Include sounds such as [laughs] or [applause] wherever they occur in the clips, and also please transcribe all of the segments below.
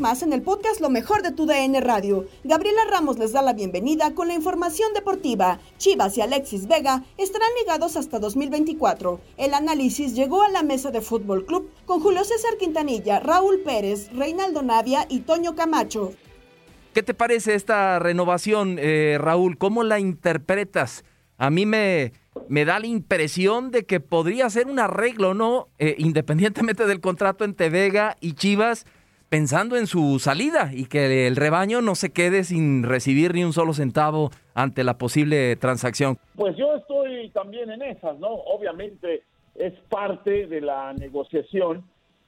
Más en el podcast Lo mejor de tu DN Radio. Gabriela Ramos les da la bienvenida con la información deportiva. Chivas y Alexis Vega estarán ligados hasta 2024. El análisis llegó a la mesa de Fútbol Club con Julio César Quintanilla, Raúl Pérez, Reinaldo Navia y Toño Camacho. ¿Qué te parece esta renovación, eh, Raúl? ¿Cómo la interpretas? A mí me, me da la impresión de que podría ser un arreglo, ¿no? Eh, independientemente del contrato entre Vega y Chivas, pensando en su salida y que el rebaño no se quede sin recibir ni un solo centavo ante la posible transacción. Pues yo estoy también en esas, ¿no? Obviamente es parte de la negociación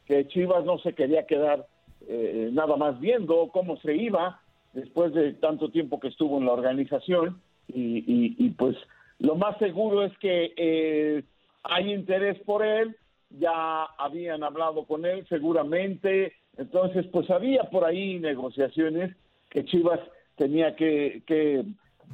que Chivas no se quería quedar eh, nada más viendo cómo se iba después de tanto tiempo que estuvo en la organización y, y- y, pues lo más seguro es que eh, hay interés por él, ya habían hablado con él seguramente, entonces pues había por ahí negociaciones que Chivas tenía que, que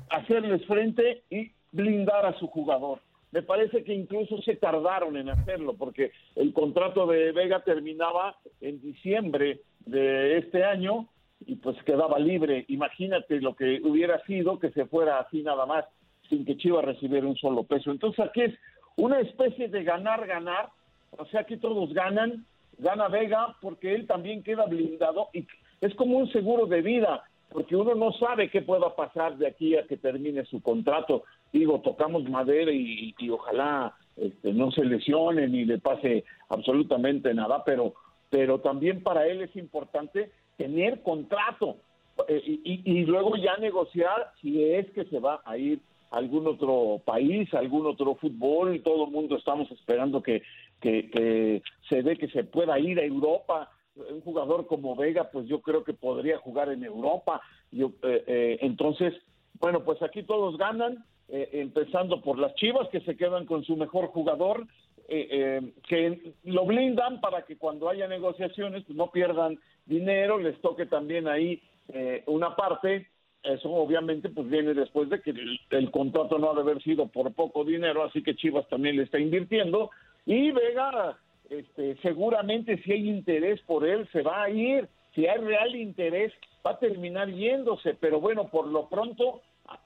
hacerles frente y blindar a su jugador. Me parece que incluso se tardaron en hacerlo porque el contrato de Vega terminaba en diciembre de este año y pues quedaba libre. Imagínate lo que hubiera sido que se fuera así nada más sin que Chivas recibiera un solo peso. Entonces aquí es una especie de ganar-ganar, o sea que todos ganan, gana Vega porque él también queda blindado y es como un seguro de vida, porque uno no sabe qué pueda pasar de aquí a que termine su contrato. Digo, tocamos madera y, ojalá este, no se lesione ni le pase absolutamente nada, pero, pero también para él es importante tener contrato eh, y, luego ya negociar si es que se va a ir a algún otro país, algún otro fútbol, todo el mundo estamos esperando que, que, que se dé que se pueda ir a Europa. Un jugador como Vega, pues yo creo que podría jugar en Europa. Yo, eh, eh, entonces, bueno, pues aquí todos ganan, eh, empezando por las Chivas, que se quedan con su mejor jugador, eh, eh, que lo blindan para que cuando haya negociaciones pues no pierdan dinero, les toque también ahí una parte. Eso obviamente pues viene después de que el, el contrato no ha de haber sido por poco dinero, así que Chivas también le está invirtiendo. Y Vega, este, seguramente si hay interés por él, se va a ir. Si hay real interés, va a terminar yéndose. Pero bueno, por lo pronto,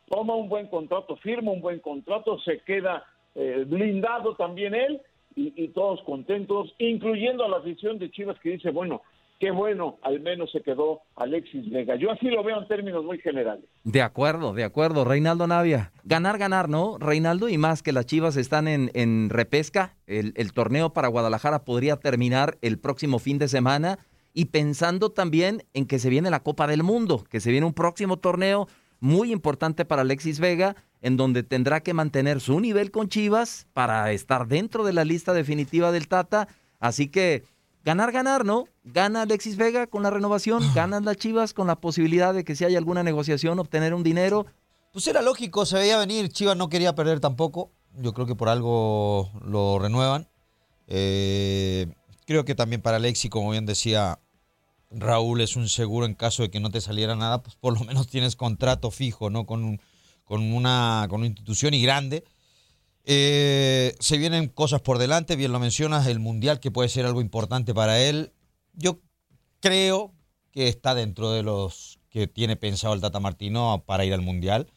toma un buen contrato, firma un buen contrato, se queda eh, blindado también él. y, todos contentos, incluyendo a la afición de Chivas que dice, bueno, qué bueno, al menos se quedó Alexis Vega. Yo así lo veo en términos muy generales. De acuerdo, de acuerdo, Reinaldo Navia. Ganar, ganar, ¿no, Reinaldo? Y más que las Chivas están en, repesca, el torneo para Guadalajara podría terminar el próximo fin de semana y pensando también en que se viene la Copa del Mundo, que se viene un próximo torneo muy importante para Alexis Vega, en donde tendrá que mantener su nivel con Chivas para estar dentro de la lista definitiva del Tata. Así que ganar, ganar, ¿no? Gana Alexis Vega con la renovación, ganan las Chivas con la posibilidad de que si hay alguna negociación, obtener un dinero. Pues era lógico, se veía venir, Chivas no quería perder tampoco, yo creo que por algo lo renuevan. Eh, creo que también para Alexis, como bien decía Raúl, es un seguro en caso de que no te saliera nada, pues por lo menos tienes contrato fijo, ¿no? Con, con, una, con una institución y grande. Eh, se vienen cosas por delante, bien lo mencionas, el Mundial que puede ser algo importante para él. Yo creo que está dentro de los que tiene pensado el Tata Martino para ir al Mundial.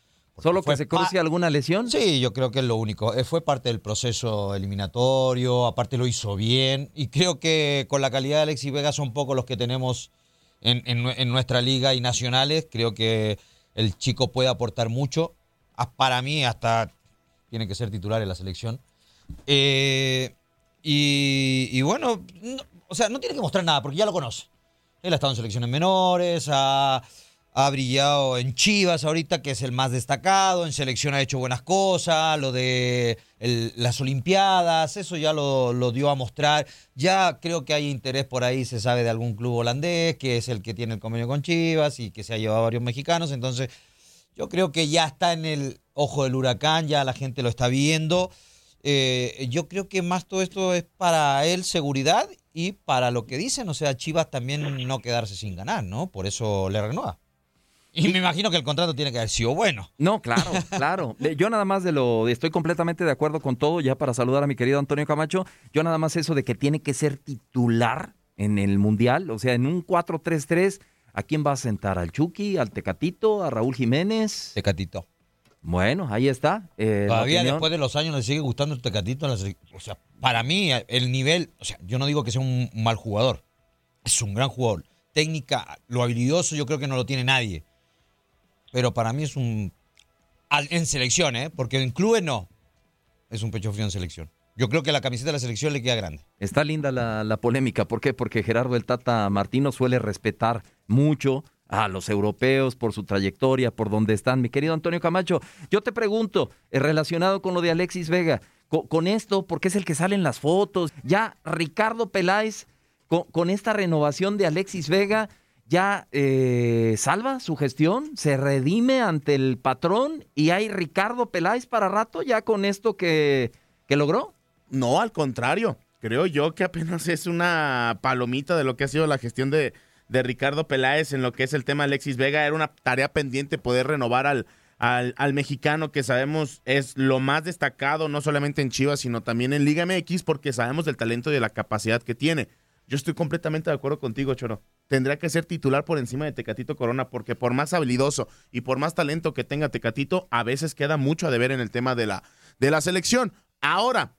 ¿Solo que se cruce alguna lesión? Sí, yo creo que es lo único. Eh, fue parte del proceso eliminatorio, aparte lo hizo bien. Y creo que con la calidad de Alexis Vega son pocos los que tenemos en, en nuestra liga y nacionales. Creo que el chico puede aportar mucho. Para mí, hasta tiene que ser titular en la selección. Eh, y, bueno, o sea, no tiene que mostrar nada porque ya lo conoce. Él ha estado en selecciones menores, ha, brillado en Chivas ahorita, que es el más destacado, en selección ha hecho buenas cosas, lo de las Olimpiadas, eso ya lo, dio a mostrar. Ya creo que hay interés por ahí, se sabe de algún club holandés, que es el que tiene el convenio con Chivas y que se ha llevado varios mexicanos, entonces yo creo que ya está en el ojo del huracán, ya la gente lo está viendo. Eh, yo creo que más todo esto es para él seguridad y para lo que dicen, o sea, Chivas también no quedarse sin ganar, ¿no? Por eso le renueva. Y me imagino que el contrato tiene que haber sido bueno. No, claro, [laughs] claro. Yo nada más de lo, estoy completamente de acuerdo con todo, ya para saludar a mi querido Antonio Camacho, yo nada más eso de que tiene que ser titular en el Mundial, o sea, en un 4-3-3 ¿A quién va a sentar? ¿Al Chucky? ¿Al Tecatito? ¿A Raúl Jiménez? Tecatito. Bueno, ahí está. Eh, Todavía después de los años le sigue gustando el Tecatito. O sea, para mí el nivel, o sea, yo no digo que sea un mal jugador. Es un gran jugador. Técnica, lo habilidoso yo creo que no lo tiene nadie. Pero para mí es un... En selección, ¿eh? Porque en clubes no. Es un pecho frío en selección. Yo creo que la camiseta de la selección le queda grande. Está linda la, polémica. ¿Por qué? Porque Gerardo el Tata Martino suele respetar mucho a los europeos por su trayectoria, por donde están. Mi querido Antonio Camacho, yo te pregunto, eh, relacionado con lo de Alexis Vega, con, esto, porque es el que sale en las fotos, ya Ricardo Peláez, con, esta renovación de Alexis Vega, ya eh, salva su gestión, se redime ante el patrón y hay Ricardo Peláez para rato ya con esto que, que logró. No, al contrario, creo yo que apenas es una palomita de lo que ha sido la gestión de, de Ricardo Peláez en lo que es el tema Alexis Vega. Era una tarea pendiente poder renovar al, al, mexicano que sabemos es lo más destacado, no solamente en Chivas, sino también en Liga MX, porque sabemos del talento y de la capacidad que tiene. Yo estoy completamente de acuerdo contigo, Choro. Tendrá que ser titular por encima de Tecatito Corona, porque por más habilidoso y por más talento que tenga Tecatito, a veces queda mucho a deber en el tema de la, de la selección. Ahora,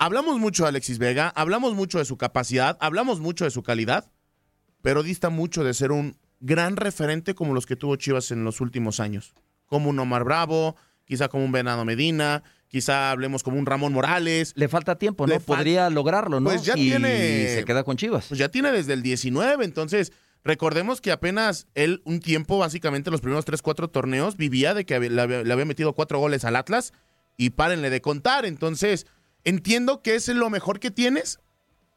hablamos mucho de Alexis Vega, hablamos mucho de su capacidad, hablamos mucho de su calidad, pero dista mucho de ser un gran referente como los que tuvo Chivas en los últimos años. Como un Omar Bravo, quizá como un Venado Medina, quizá hablemos como un Ramón Morales. Le falta tiempo, ¿no? Podría lograrlo, ¿no? Pues ya tiene. Se queda con Chivas. Pues ya tiene desde el 19, entonces. Recordemos que apenas él un tiempo, básicamente los primeros 3, 4 torneos, vivía de que le había, metido cuatro goles al Atlas y párenle de contar. Entonces, entiendo que es lo mejor que tienes,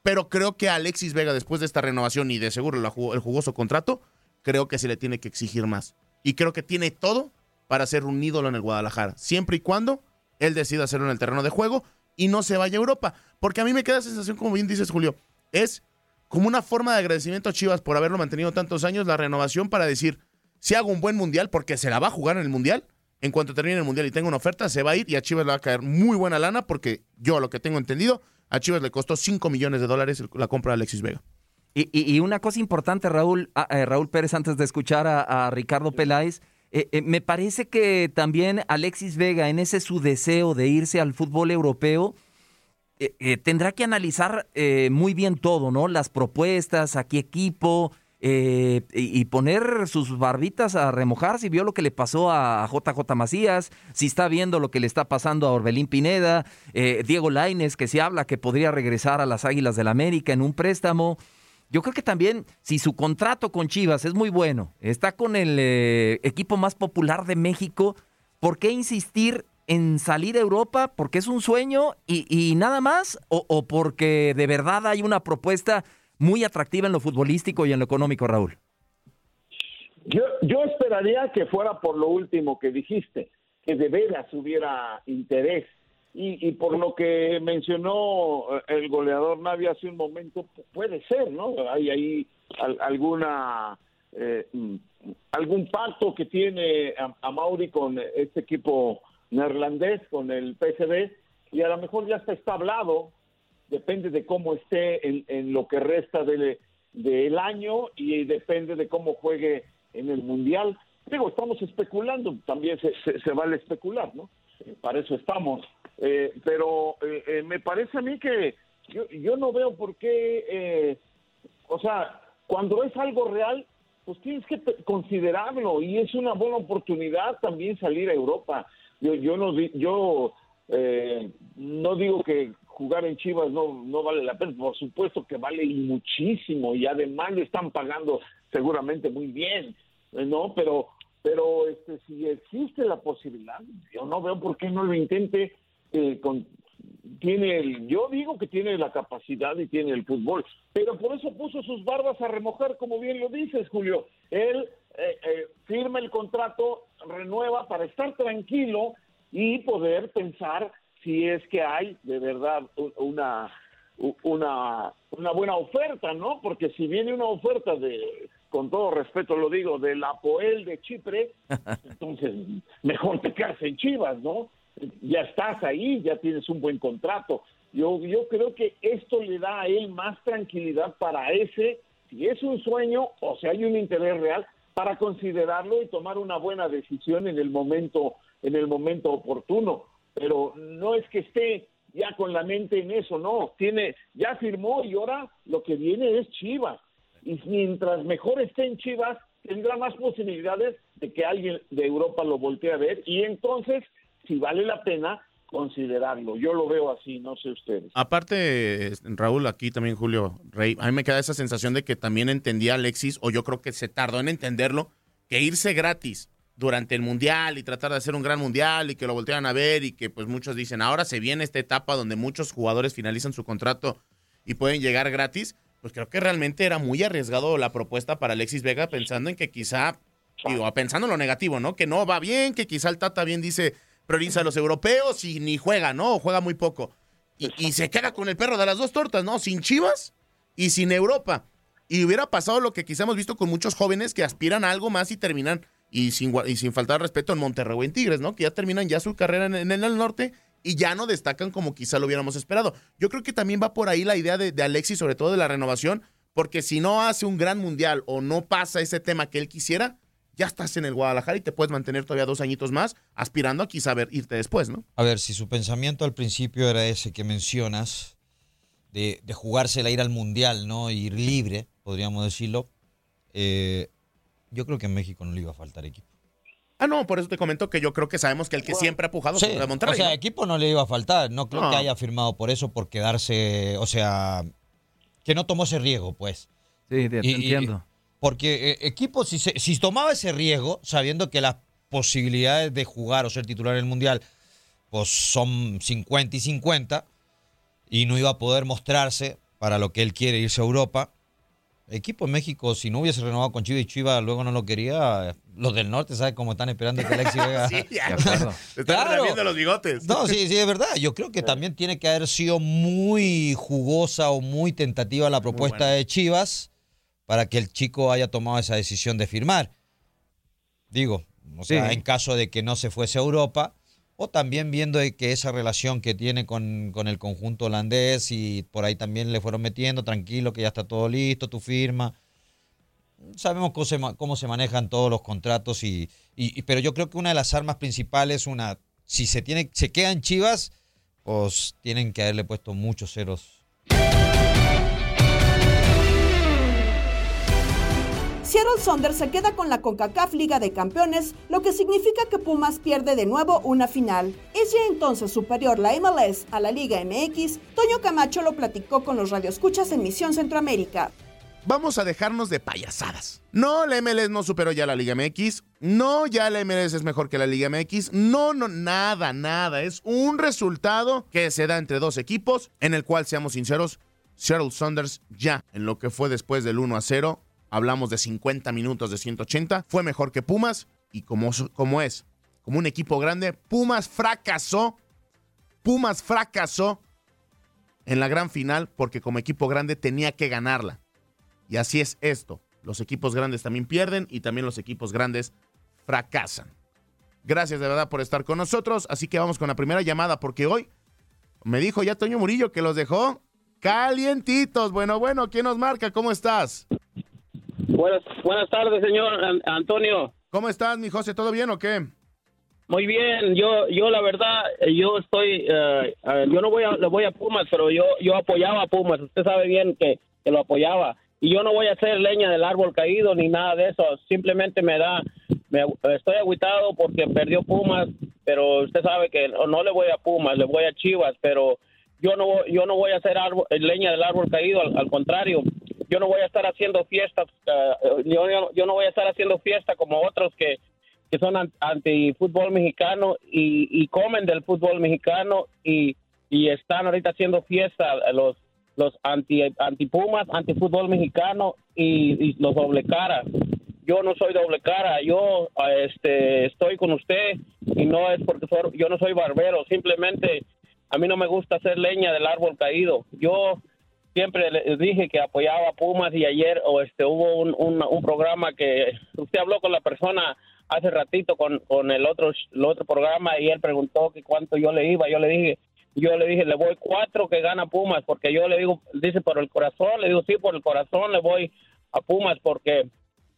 pero creo que Alexis Vega, después de esta renovación y de seguro el jugoso contrato, creo que se le tiene que exigir más. Y creo que tiene todo para ser un ídolo en el Guadalajara, siempre y cuando él decida hacerlo en el terreno de juego y no se vaya a Europa. Porque a mí me queda la sensación, como bien dices, Julio, es como una forma de agradecimiento a Chivas por haberlo mantenido tantos años, la renovación para decir, si hago un buen mundial, porque se la va a jugar en el mundial, en cuanto termine el mundial y tenga una oferta, se va a ir y a Chivas le va a caer muy buena lana, porque yo, a lo que tengo entendido, a Chivas le costó 5 millones de dólares la compra de Alexis Vega. Y, una cosa importante, Raúl, ah, eh, Raúl Pérez, antes de escuchar a, Ricardo Peláez, eh, eh, me parece que también Alexis Vega, en ese su deseo de irse al fútbol europeo, eh, eh, tendrá que analizar eh, muy bien todo, ¿no? Las propuestas, a qué equipo, y, y poner sus barbitas a remojar si vio lo que le pasó a JJ Macías, si está viendo lo que le está pasando a Orbelín Pineda, Diego Laines, que se habla que podría regresar a las Águilas del América en un préstamo. Yo creo que también, si su contrato con Chivas es muy bueno, está con el equipo más popular de México, ¿por qué insistir en salir a Europa porque es un sueño y, nada más o, porque de verdad hay una propuesta muy atractiva en lo futbolístico y en lo económico, Raúl? Yo, yo esperaría que fuera por lo último que dijiste, que de veras hubiera interés. Y, por lo que mencionó eh, el goleador Navi hace un momento, puede ser, ¿no? Hay ahí alguna eh, mm, algún pacto que tiene a, a Mauri con este equipo neerlandés con el PSV y a lo mejor ya está establado, depende de cómo esté en, lo que resta del, del año y depende de cómo juegue en el Mundial. Digo, estamos especulando, también se, se, vale especular, ¿no? Eh, para eso estamos. Eh, pero eh, me parece a mí que yo, yo no veo por qué, o sea, cuando es algo real, pues tienes que considerarlo y es una buena oportunidad también salir a Europa. Yo, yo no yo eh, no digo que jugar en Chivas no, no vale la pena, por supuesto que vale muchísimo y además le están pagando seguramente muy bien, ¿no? Pero pero este si existe la posibilidad, yo no veo por qué no lo intente eh, con tiene el, yo digo que tiene la capacidad y tiene el fútbol, pero por eso puso sus barbas a remojar, como bien lo dices, Julio. Él eh, eh, firma el contrato, renueva para estar tranquilo y poder pensar si es que hay de verdad una, una, una buena oferta, ¿no? Porque si viene una oferta de, con todo respeto lo digo, de la Poel de Chipre, [laughs] entonces mejor te quedas en Chivas, ¿no? Ya estás ahí, ya tienes un buen contrato. Yo, yo creo que esto le da a él más tranquilidad para ese, si es un sueño o si hay un interés real, para considerarlo y tomar una buena decisión en el momento en el momento oportuno pero no es que esté ya con la mente en eso no tiene ya firmó y ahora lo que viene es Chivas y mientras mejor esté en Chivas tendrá más posibilidades de que alguien de Europa lo voltee a ver y entonces si vale la pena considerarlo. Yo lo veo así, no sé ustedes. Aparte, Raúl, aquí también Julio Rey, a mí me queda esa sensación de que también entendía Alexis, o yo creo que se tardó en entenderlo, que irse gratis durante el mundial y tratar de hacer un gran mundial y que lo voltearan a ver y que pues muchos dicen, ahora se viene esta etapa donde muchos jugadores finalizan su contrato y pueden llegar gratis, pues creo que realmente era muy arriesgado la propuesta para Alexis Vega pensando en que quizá, digo, pensando en lo negativo, ¿no? Que no va bien, que quizá el Tata bien dice, prioriza a los europeos y ni juega, ¿no? O juega muy poco. Y, se queda con el perro de las dos tortas, ¿no? Sin Chivas y sin Europa. Y hubiera pasado lo que quizá hemos visto con muchos jóvenes que aspiran a algo más y terminan, y sin, y sin faltar respeto, en Monterrey o en Tigres, ¿no? Que ya terminan ya su carrera en, el norte y ya no destacan como quizá lo hubiéramos esperado. Yo creo que también va por ahí la idea de, Alexis, sobre todo de la renovación, porque si no hace un gran mundial o no pasa ese tema que él quisiera, ya estás en el Guadalajara y te puedes mantener todavía dos añitos más, aspirando a quizá irte después, ¿no? A ver, si su pensamiento al principio era ese que mencionas, de, de jugársela ir al Mundial, ¿no? Ir libre, podríamos decirlo, eh, yo creo que en México no le iba a faltar equipo. Ah, no, por eso te comento que yo creo que sabemos que el que siempre ha pujado sí, es Monterrey. O sea, equipo no le iba a faltar. No creo que haya firmado por eso, por quedarse, o sea, que no tomó ese riesgo, pues. Sí, entiendo. Porque eh, equipo, si, si tomaba ese riesgo, sabiendo que las posibilidades de jugar o ser titular en el Mundial pues son 50 y 50, y no iba a poder mostrarse para lo que él quiere irse a Europa. Equipo en México, si no hubiese renovado con Chivas y Chivas luego no lo quería, los del norte, ¿sabes cómo están esperando que Alexis [laughs] Vega? sí, ya, están viendo los bigotes. No, sí, sí, es verdad. Yo creo que también tiene que haber sido muy jugosa o muy tentativa la propuesta de Chivas para que el chico haya tomado esa decisión de firmar. Digo, o sea, en caso de que no se fuese a Europa, también viendo que esa relación que tiene con, con, el conjunto holandés y por ahí también le fueron metiendo, tranquilo, que ya está todo listo, tu firma. Sabemos cómo se, cómo se manejan todos los contratos, y, y, pero yo creo que una de las armas principales, una, si se tiene, se quedan Chivas, o tienen que haberle puesto muchos ceros. Seattle Saunders se queda con la CONCACAF Liga de Campeones, lo que significa que Pumas pierde de nuevo una final. ¿Es ya entonces superior la MLS a la Liga MX? Toño Camacho lo platicó con los radioescuchas en Misión Centroamérica. Vamos a dejarnos de payasadas. No, la MLS no superó ya la Liga MX. No, ya la MLS es mejor que la Liga MX. No, no, nada, nada. Es un resultado que se da entre dos equipos, en el cual, seamos sinceros, Seattle Saunders ya, en lo que fue después del 1 a 0, hablamos de 50 minutos de 180, fue mejor que Pumas y como, como es, como un equipo grande, Pumas fracasó, Pumas fracasó en la gran final porque como equipo grande tenía que ganarla. Y así es esto. Los equipos grandes también pierden y también los equipos grandes fracasan. Gracias de verdad por estar con nosotros. Así que vamos con la primera llamada porque hoy me dijo ya Toño Murillo que los dejó calientitos. Bueno, bueno, ¿quién nos marca? ¿Cómo estás? Buenas, buenas tardes, señor Antonio. ¿Cómo estás, mi José? ¿Todo bien o qué? Muy bien, yo, yo la verdad, yo estoy, eh, eh, yo no voy a, le voy a Pumas, pero yo, yo apoyaba a Pumas. Usted sabe bien que, que lo apoyaba y yo no voy a hacer leña del árbol caído ni nada de eso. Simplemente me da, me, estoy aguitado porque perdió Pumas, pero usted sabe que no, le voy a Pumas, le voy a Chivas, pero yo no, yo no voy a hacer leña del árbol caído, al contrario, yo no voy a estar haciendo fiestas, uh, yo, yo, no voy a estar haciendo fiesta como otros que, que son anti fútbol mexicano y, y, comen del fútbol mexicano y, y están ahorita haciendo fiesta los los anti anti Pumas, anti fútbol mexicano y, y, los doble cara. Yo no soy doble cara, yo este estoy con usted y no es porque yo no soy barbero, simplemente a mí no me gusta hacer leña del árbol caído. Yo siempre les dije que apoyaba a Pumas y ayer o este hubo un, un, programa que usted habló con la persona hace ratito con, con el otro el otro programa y él preguntó que cuánto yo le iba. Yo le dije yo le dije le voy cuatro que gana Pumas porque yo le digo dice por el corazón le digo sí por el corazón le voy a Pumas porque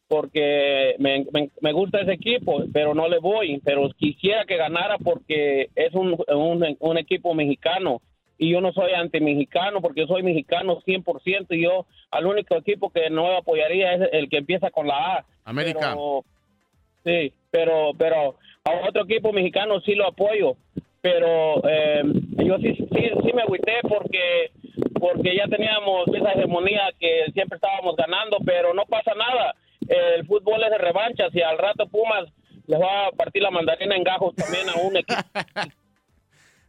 porque me, me, gusta ese equipo, pero no le voy, pero quisiera que ganara porque es un, un, un equipo mexicano y yo no soy anti-mexicano porque yo soy mexicano 100% y yo al único equipo que no apoyaría es el que empieza con la A. América. sí, pero pero a otro equipo mexicano sí lo apoyo, pero eh, yo sí, sí, sí me agüité porque porque ya teníamos esa hegemonía que siempre estábamos ganando, pero no pasa nada. El fútbol es de revancha, si al rato Pumas les va a partir la mandarina en gajos también a un equipo [laughs]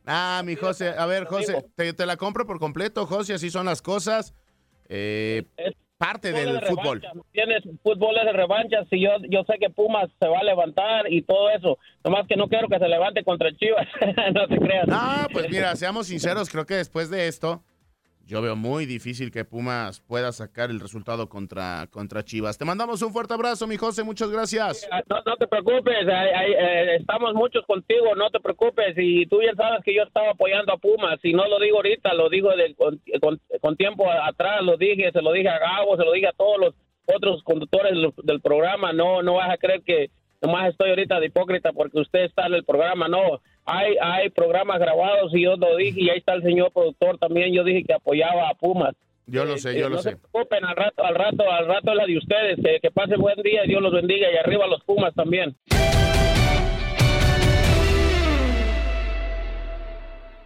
Ah, mi José, a ver, José, te, la compro por completo, José, así son las cosas. Eh, parte del fútbol. Tienes fútbol de revancha, si yo, yo sé que Pumas se va a levantar y todo eso, nomás que no quiero que se levante contra Chivas, [laughs] no te creas. No, pues mira, seamos sinceros, creo que después de esto yo veo muy difícil que Pumas pueda sacar el resultado contra, contra Chivas. Te mandamos un fuerte abrazo, mi José, muchas gracias. No, te preocupes, eh, estamos muchos contigo, no te preocupes. Y tú ya sabes que yo estaba apoyando a Pumas, y no lo digo ahorita, lo digo con, tiempo atrás, lo dije, se lo dije a Gabo, se lo dije a todos los otros conductores del, programa. No, no vas a creer que nomás estoy ahorita de hipócrita porque usted está en el programa, no hay, hay programas grabados y yo lo dije y ahí está el señor productor también. Yo dije que apoyaba a Pumas. Yo lo sé, yo eh, lo sé. No se preocupen, al rato, al rato, al rato es la de ustedes. Que, que pase buen día, Dios los bendiga y arriba los Pumas también.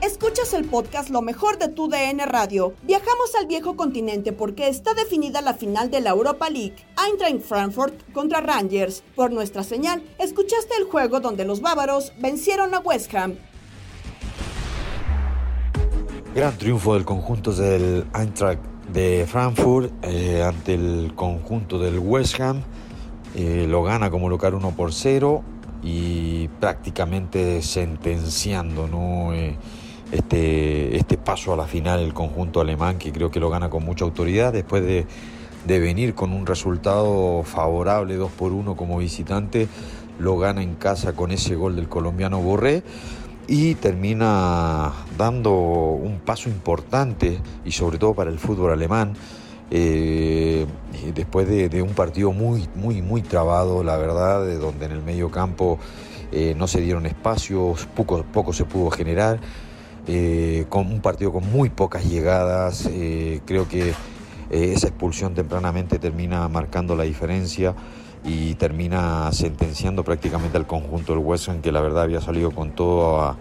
Escuchas el podcast Lo mejor de tu DN Radio. Viajamos al viejo continente porque está definida la final de la Europa League. Eintracht Frankfurt contra Rangers. Por nuestra señal, escuchaste el juego donde los bávaros vencieron a West Ham. Gran triunfo del conjunto del Eintracht de Frankfurt eh, ante el conjunto del West Ham. Eh, lo gana como local 1 por 0 y prácticamente sentenciando ¿no? Eh, este, este paso a la final el conjunto alemán que creo que lo gana con mucha autoridad después de, de venir con un resultado favorable 2 por 1 como visitante lo gana en casa con ese gol del colombiano Borré y termina dando un paso importante y sobre todo para el fútbol alemán eh, después de, un partido muy, muy, muy trabado, la verdad, de donde en el medio campo eh, no se dieron espacios, poco, poco se pudo generar, eh, con un partido con muy pocas llegadas, creo que esa expulsión tempranamente termina marcando la diferencia y termina sentenciando prácticamente al conjunto del West que la verdad había salido con todo a,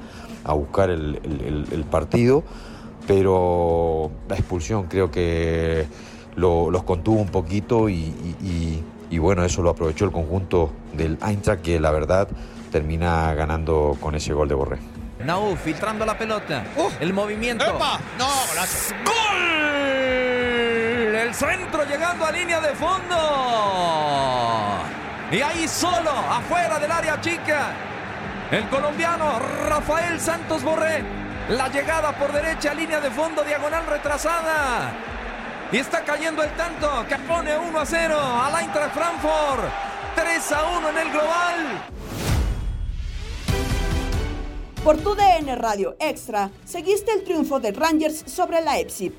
buscar el partido, pero la expulsión creo que los contuvo un poquito y, bueno, eso lo aprovechó el conjunto del Eintracht que la verdad termina ganando con ese gol de Borré. Nau filtrando la pelota. Uh. el movimiento. No, ¡Gol! El centro llegando a línea de fondo. Y ahí solo, afuera del área chica. El colombiano Rafael Santos Borré. La llegada por derecha, línea de fondo, diagonal retrasada. Y está cayendo el tanto que pone 1 a 0 al Eintracht Frankfurt. 3 a 1 en el global. Por tu DN Radio Extra, seguiste el triunfo de Rangers sobre la Leipzig.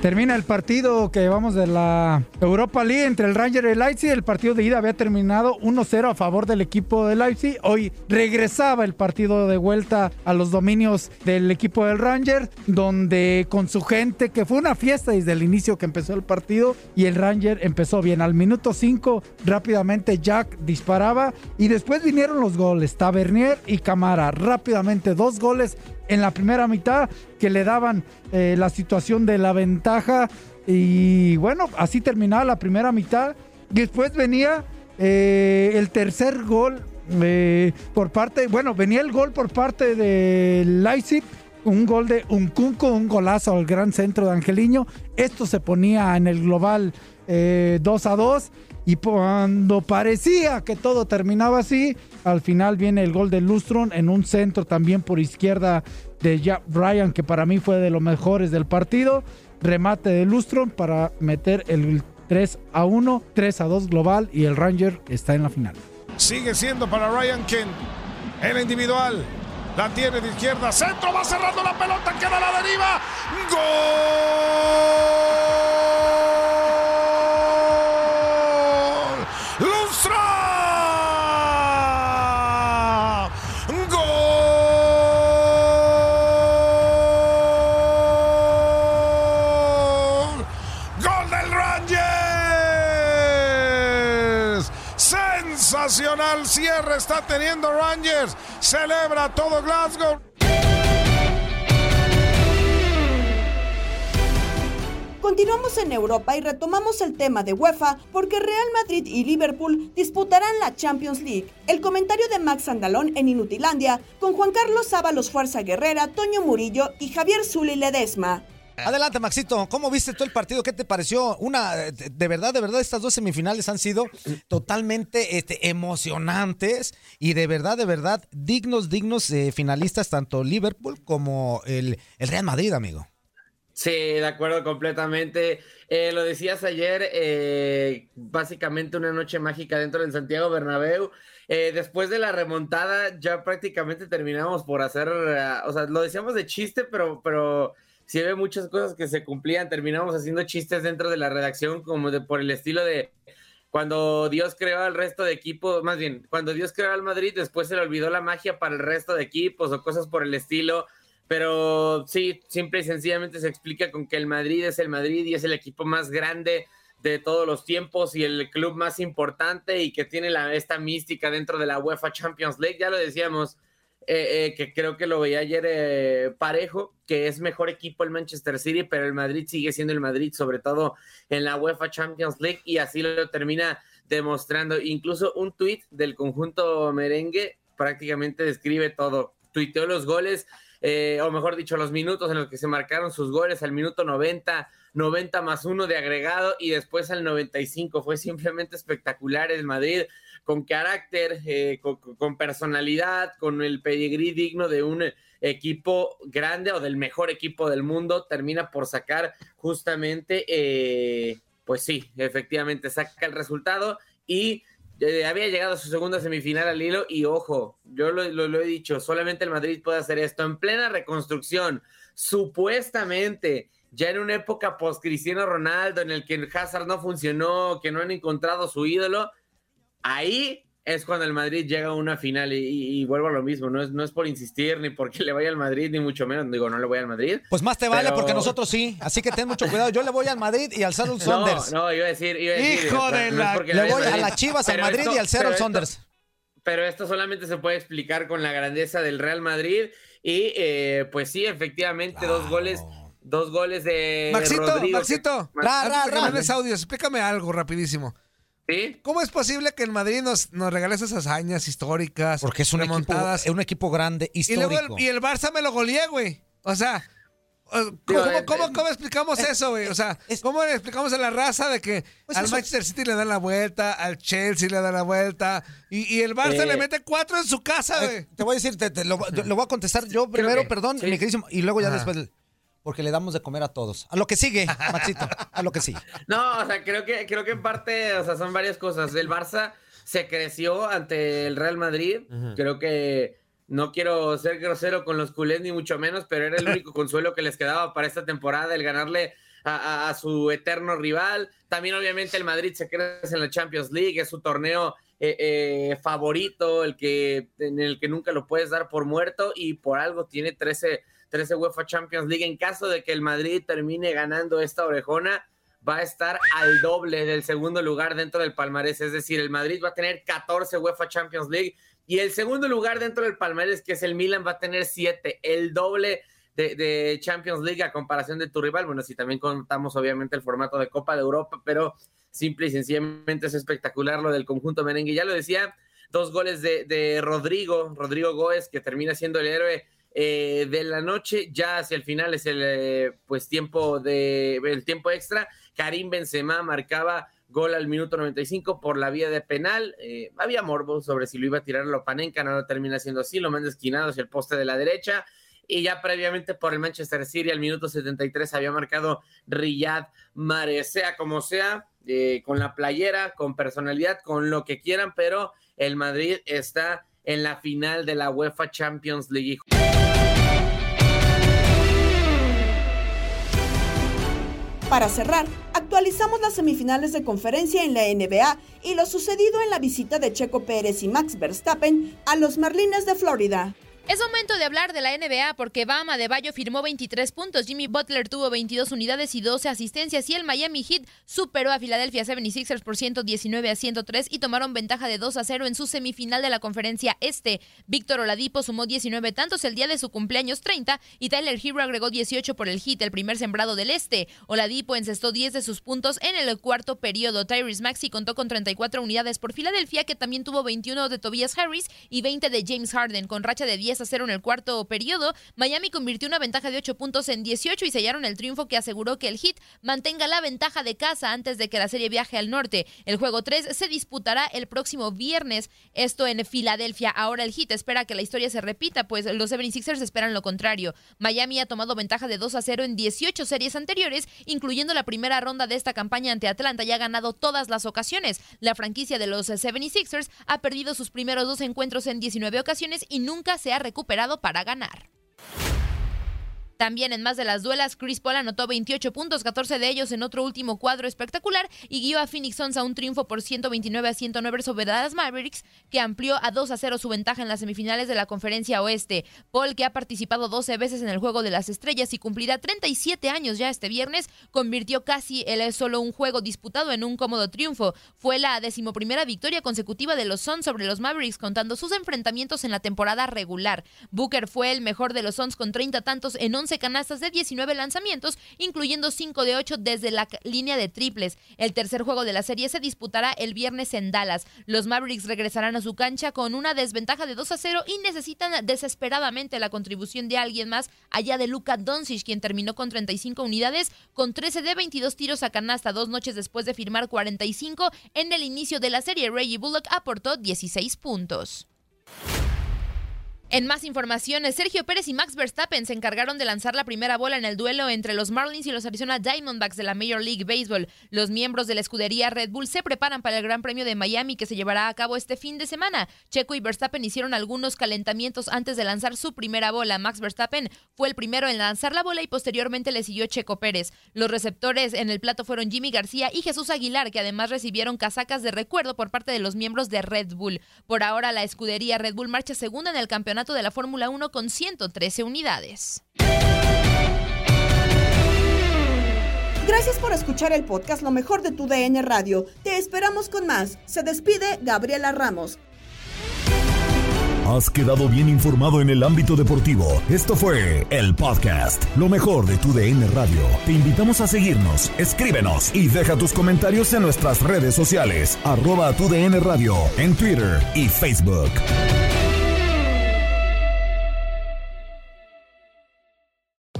Termina el partido que vamos de la Europa League entre el Ranger y el Leipzig. El partido de ida había terminado 1-0 a favor del equipo de Leipzig. Hoy regresaba el partido de vuelta a los dominios del equipo del Ranger, donde con su gente, que fue una fiesta desde el inicio que empezó el partido, y el Ranger empezó bien. Al minuto 5 rápidamente Jack disparaba y después vinieron los goles. Tavernier y Camara. Rápidamente dos goles en la primera mitad que le daban eh, la situación de la ventaja y bueno, así terminaba la primera mitad. Después venía eh, el tercer gol eh, por parte, bueno, venía el gol por parte de Leipzig, un gol de Uncunco, un golazo al gran centro de Angeliño. Esto se ponía en el global 2 a 2 y cuando parecía que todo terminaba así, al final viene el gol de Lustron en un centro también por izquierda de Jack Bryan, que para mí fue de los mejores del partido. Remate de Lustron para meter el 3 a 1, 3 a 2 global y el Ranger está en la final. Sigue siendo para Ryan Ken el individual. La tiene de izquierda, centro, va cerrando la pelota, queda la deriva. ¡Gol! Está teniendo Rangers. Celebra todo Glasgow. Continuamos en Europa y retomamos el tema de UEFA porque Real Madrid y Liverpool disputarán la Champions League. El comentario de Max Andalón en Inutilandia con Juan Carlos Ábalos Fuerza Guerrera, Toño Murillo y Javier Zuli Ledesma. Adelante, Maxito. ¿Cómo viste todo el partido? ¿Qué te pareció? Una, de verdad, de verdad, estas dos semifinales han sido totalmente este, emocionantes y de verdad, de verdad, dignos, dignos eh, finalistas, tanto Liverpool como el, Real Madrid, amigo. Sí, de acuerdo completamente. Eh, lo decías ayer, eh, básicamente una noche mágica dentro del Santiago Bernabéu. después de la remontada, ya prácticamente terminamos por hacer, o sea, lo decíamos de chiste, pero, pero si ve muchas cosas que se cumplían, terminamos haciendo chistes dentro de la redacción como de por el estilo de cuando Dios creó al resto de equipos, más bien, cuando Dios creó al Madrid, después se le olvidó la magia para el resto de equipos o cosas por el estilo. Pero sí, simple y sencillamente se explica con que el Madrid es el Madrid y es el equipo más grande de todos los tiempos y el club más importante y que tiene la, esta mística dentro de la UEFA Champions League. Ya lo decíamos, eh, eh, que creo que lo veía ayer eh, parejo, que es mejor equipo el Manchester City, pero el Madrid sigue siendo el Madrid, sobre todo en la UEFA Champions League, y así lo termina demostrando. Incluso un tuit del conjunto merengue prácticamente describe todo. Tuiteó los goles, o mejor dicho, los minutos en los que se marcaron sus goles al minuto 90, 90 más uno de agregado y después al 95. Fue simplemente espectacular el Madrid con carácter, eh, con, personalidad, con el pedigrí digno de un equipo grande o del mejor equipo del mundo, termina por sacar justamente, eh, pues sí, efectivamente saca el resultado y eh, había llegado a su segunda semifinal al hilo y ojo, yo lo, lo, he dicho, solamente el Madrid puede hacer esto en plena reconstrucción, supuestamente ya en una época post Cristiano Ronaldo en el que Hazard no funcionó, que no han encontrado su ídolo, ahí es cuando el Madrid llega a una final y, vuelvo a lo mismo, no es, no es por insistir ni porque [laughs] le vaya al Madrid, ni mucho menos, digo, no le voy al Madrid. Pues más te vale porque nosotros sí, así que ten mucho cuidado, yo le voy al Madrid y al Seattle [laughs] Saunders. No, no, iba a decir, iba a decir Hijo de la... le voy a las Chivas, al Madrid y al Seattle Saunders. Pero esto solamente se puede explicar con la grandeza del Real Madrid y eh, pues sí, efectivamente, dos goles dos goles de Maxito, Rodrigo. Maxito, que... ra, ra, ra. audios, explícame algo rapidísimo. ¿Sí? ¿Cómo es posible que el Madrid nos, nos regale esas hazañas históricas? Porque es un, equipo, es un equipo grande, histórico. Y, luego el, y el Barça me lo goleé, güey. O sea, ¿Cómo, cómo, cómo, explicamos eso, güey? O sea, ¿cómo le explicamos a la raza de que pues al Manchester City le dan la vuelta, al Chelsea le dan la vuelta y, y el Barça eh, le mete cuatro en su casa, güey? te voy a decir, te, te lo, lo, voy a contestar yo primero, que, perdón, sí. mi queridísimo, y luego ya Ajá. después porque le damos de comer a todos. A lo que sigue, Maxito, a lo que sigue. [laughs] No, o sea, creo que, creo que en parte, o sea, son varias cosas. El Barça se creció ante el Real Madrid. Uh -huh. Creo que no quiero ser grosero con los culés, ni mucho menos, pero era el [laughs] único consuelo que les quedaba para esta temporada, el ganarle a, a, a, su eterno rival. También, obviamente, el Madrid se crece en la Champions League, es su torneo eh, eh, favorito, el que, en el que nunca lo puedes dar por muerto, y por algo tiene 13 13 UEFA Champions League. En caso de que el Madrid termine ganando esta orejona, va a estar al doble del segundo lugar dentro del palmarés. Es decir, el Madrid va a tener 14 UEFA Champions League y el segundo lugar dentro del palmarés, que es el Milan, va a tener 7, el doble de, Champions League a comparación de tu rival. Bueno, si también contamos obviamente el formato de Copa de Europa, pero simple y sencillamente es espectacular lo del conjunto merengue. Ya lo decía, dos goles de, de Rodrigo, Rodrigo Góez, que termina siendo el héroe eh, de la noche, ya hacia el final es el eh, pues tiempo de el tiempo extra. Karim Benzema marcaba gol al minuto 95 por la vía de penal. Eh, había morbo sobre si lo iba a tirar Lopanenka, no lo termina siendo así, lo manda esquinado hacia el poste de la derecha. Y ya previamente por el Manchester City al minuto 73 había marcado Riyad Mahrez, sea como sea, eh, con la playera, con personalidad, con lo que quieran, pero el Madrid está en la final de la UEFA Champions League. Para cerrar, actualizamos las semifinales de conferencia en la NBA y lo sucedido en la visita de Checo Pérez y Max Verstappen a los Marlines de Florida. Es momento de hablar de la NBA porque Bama de Bayo firmó 23 puntos, Jimmy Butler tuvo 22 unidades y 12 asistencias y el Miami Heat superó a Philadelphia 76ers por 119 a 103 y tomaron ventaja de 2 a 0 en su semifinal de la conferencia este. Víctor Oladipo sumó 19 tantos el día de su cumpleaños 30 y Tyler Hero agregó 18 por el Heat, el primer sembrado del este. Oladipo encestó 10 de sus puntos en el cuarto periodo. Tyrese Maxey contó con 34 unidades por Filadelfia que también tuvo 21 de Tobias Harris y 20 de James Harden con racha de 10 a 0 en el cuarto periodo, Miami convirtió una ventaja de 8 puntos en 18 y sellaron el triunfo que aseguró que el Heat mantenga la ventaja de casa antes de que la serie viaje al norte. El juego 3 se disputará el próximo viernes, esto en Filadelfia. Ahora el Heat espera que la historia se repita, pues los 76ers esperan lo contrario. Miami ha tomado ventaja de 2 a 0 en 18 series anteriores, incluyendo la primera ronda de esta campaña ante Atlanta y ha ganado todas las ocasiones. La franquicia de los 76ers ha perdido sus primeros dos encuentros en 19 ocasiones y nunca se ha recuperado para ganar. También en más de las duelas, Chris Paul anotó 28 puntos, 14 de ellos en otro último cuadro espectacular y guió a Phoenix Suns a un triunfo por 129 a 109 sobre Dallas Mavericks, que amplió a 2 a 0 su ventaja en las semifinales de la Conferencia Oeste. Paul, que ha participado 12 veces en el Juego de las Estrellas y cumplirá 37 años ya este viernes, convirtió casi el solo un juego disputado en un cómodo triunfo. Fue la decimoprimera victoria consecutiva de los Suns sobre los Mavericks, contando sus enfrentamientos en la temporada regular. Booker fue el mejor de los Suns con 30 tantos en 11 11 canastas de 19 lanzamientos, incluyendo 5 de 8 desde la línea de triples. El tercer juego de la serie se disputará el viernes en Dallas. Los Mavericks regresarán a su cancha con una desventaja de 2 a 0 y necesitan desesperadamente la contribución de alguien más allá de Luka Doncic, quien terminó con 35 unidades con 13 de 22 tiros a canasta dos noches después de firmar 45 en el inicio de la serie. Reggie Bullock aportó 16 puntos. En más informaciones, Sergio Pérez y Max Verstappen se encargaron de lanzar la primera bola en el duelo entre los Marlins y los Arizona Diamondbacks de la Major League Baseball. Los miembros de la escudería Red Bull se preparan para el Gran Premio de Miami que se llevará a cabo este fin de semana. Checo y Verstappen hicieron algunos calentamientos antes de lanzar su primera bola. Max Verstappen fue el primero en lanzar la bola y posteriormente le siguió Checo Pérez. Los receptores en el plato fueron Jimmy García y Jesús Aguilar, que además recibieron casacas de recuerdo por parte de los miembros de Red Bull. Por ahora, la escudería Red Bull marcha segunda en el campeonato de la Fórmula 1 con 113 unidades. Gracias por escuchar el podcast Lo mejor de tu DN Radio. Te esperamos con más. Se despide Gabriela Ramos. Has quedado bien informado en el ámbito deportivo. Esto fue el podcast Lo mejor de tu DN Radio. Te invitamos a seguirnos, escríbenos y deja tus comentarios en nuestras redes sociales, arroba tu DN Radio, en Twitter y Facebook.